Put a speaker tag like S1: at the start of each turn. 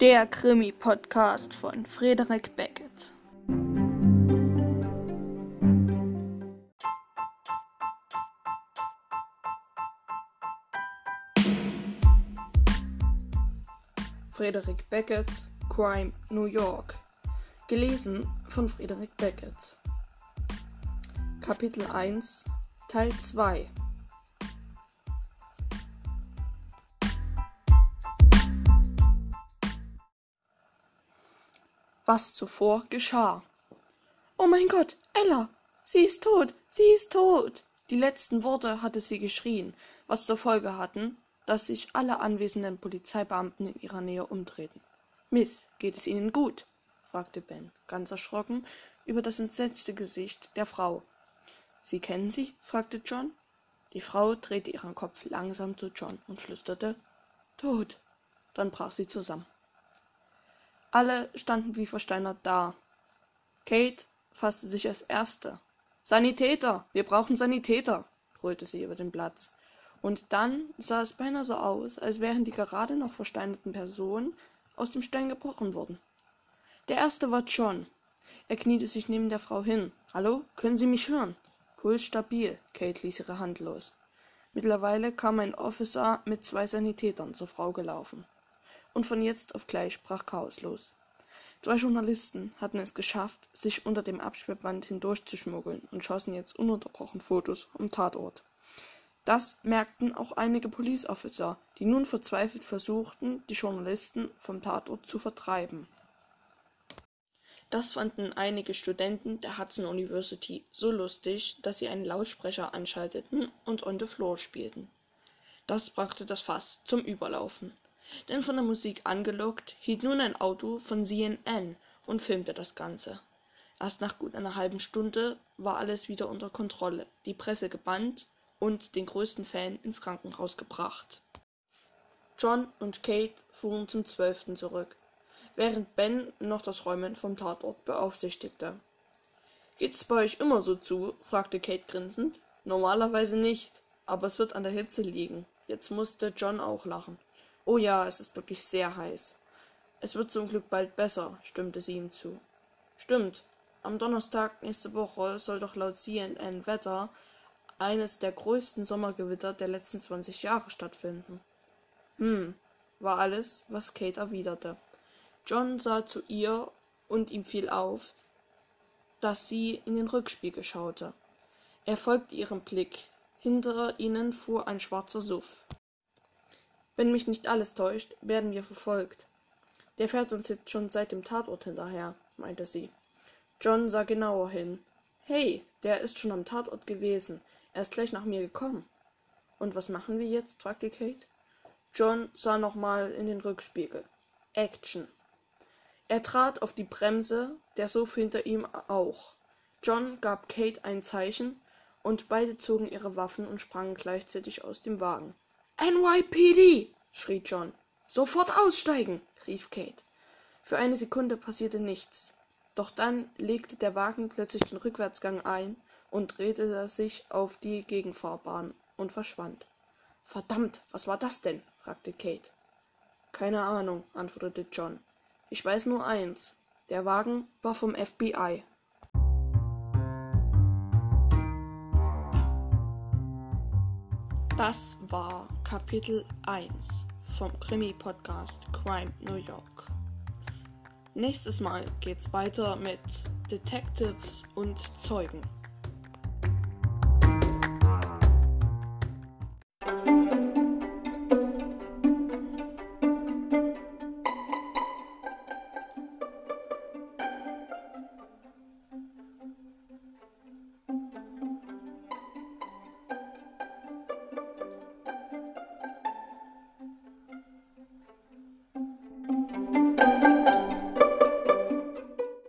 S1: Der Krimi-Podcast von Frederik Beckett. Frederik Beckett, Crime New York. Gelesen von Frederik Beckett. Kapitel 1, Teil 2 was zuvor geschah. Oh mein Gott, Ella! Sie ist tot! Sie ist tot! Die letzten Worte hatte sie geschrien, was zur Folge hatten, dass sich alle anwesenden Polizeibeamten in ihrer Nähe umdrehten. Miss, geht es Ihnen gut? fragte Ben, ganz erschrocken über das entsetzte Gesicht der Frau. Sie kennen sie? fragte John. Die Frau drehte ihren Kopf langsam zu John und flüsterte Tot. Dann brach sie zusammen. Alle standen wie versteinert da. Kate fasste sich als Erste. Sanitäter! Wir brauchen Sanitäter! brüllte sie über den Platz. Und dann sah es beinahe so aus, als wären die gerade noch versteinerten Personen aus dem Stein gebrochen worden. Der erste war John. Er kniete sich neben der Frau hin. Hallo, können Sie mich hören? Puls stabil. Kate ließ ihre Hand los. Mittlerweile kam ein Officer mit zwei Sanitätern zur Frau gelaufen und von jetzt auf gleich brach Chaos los. Zwei Journalisten hatten es geschafft, sich unter dem Absperrband hindurchzuschmuggeln und schossen jetzt ununterbrochen Fotos am Tatort. Das merkten auch einige Police Officer, die nun verzweifelt versuchten, die Journalisten vom Tatort zu vertreiben. Das fanden einige Studenten der Hudson University so lustig, dass sie einen Lautsprecher anschalteten und On the Floor spielten. Das brachte das Fass zum Überlaufen denn von der Musik angelockt hielt nun ein Auto von CNN und filmte das Ganze. Erst nach gut einer halben Stunde war alles wieder unter Kontrolle, die Presse gebannt und den größten Fan ins Krankenhaus gebracht. John und Kate fuhren zum Zwölften zurück, während Ben noch das Räumen vom Tatort beaufsichtigte. Geht's bei euch immer so zu? fragte Kate grinsend. Normalerweise nicht, aber es wird an der Hitze liegen. Jetzt musste John auch lachen. Oh ja, es ist wirklich sehr heiß. Es wird zum Glück bald besser, stimmte sie ihm zu. Stimmt. Am Donnerstag nächste Woche soll doch laut CNN Wetter eines der größten Sommergewitter der letzten 20 Jahre stattfinden. Hm, war alles, was Kate erwiderte. John sah zu ihr und ihm fiel auf, dass sie in den Rückspiegel schaute. Er folgte ihrem Blick. Hinter ihnen fuhr ein schwarzer Suff. Wenn mich nicht alles täuscht, werden wir verfolgt. Der fährt uns jetzt schon seit dem Tatort hinterher, meinte sie. John sah genauer hin. Hey, der ist schon am Tatort gewesen. Er ist gleich nach mir gekommen. Und was machen wir jetzt? fragte Kate. John sah nochmal in den Rückspiegel. Action. Er trat auf die Bremse, der Sof hinter ihm auch. John gab Kate ein Zeichen, und beide zogen ihre Waffen und sprangen gleichzeitig aus dem Wagen. NYPD! schrie John. Sofort aussteigen! rief Kate. Für eine Sekunde passierte nichts. Doch dann legte der Wagen plötzlich den Rückwärtsgang ein und drehte sich auf die Gegenfahrbahn und verschwand. Verdammt, was war das denn? fragte Kate. Keine Ahnung, antwortete John. Ich weiß nur eins. Der Wagen war vom FBI. Das war Kapitel 1 vom Krimi-Podcast Crime New York. Nächstes Mal geht's weiter mit Detectives und Zeugen.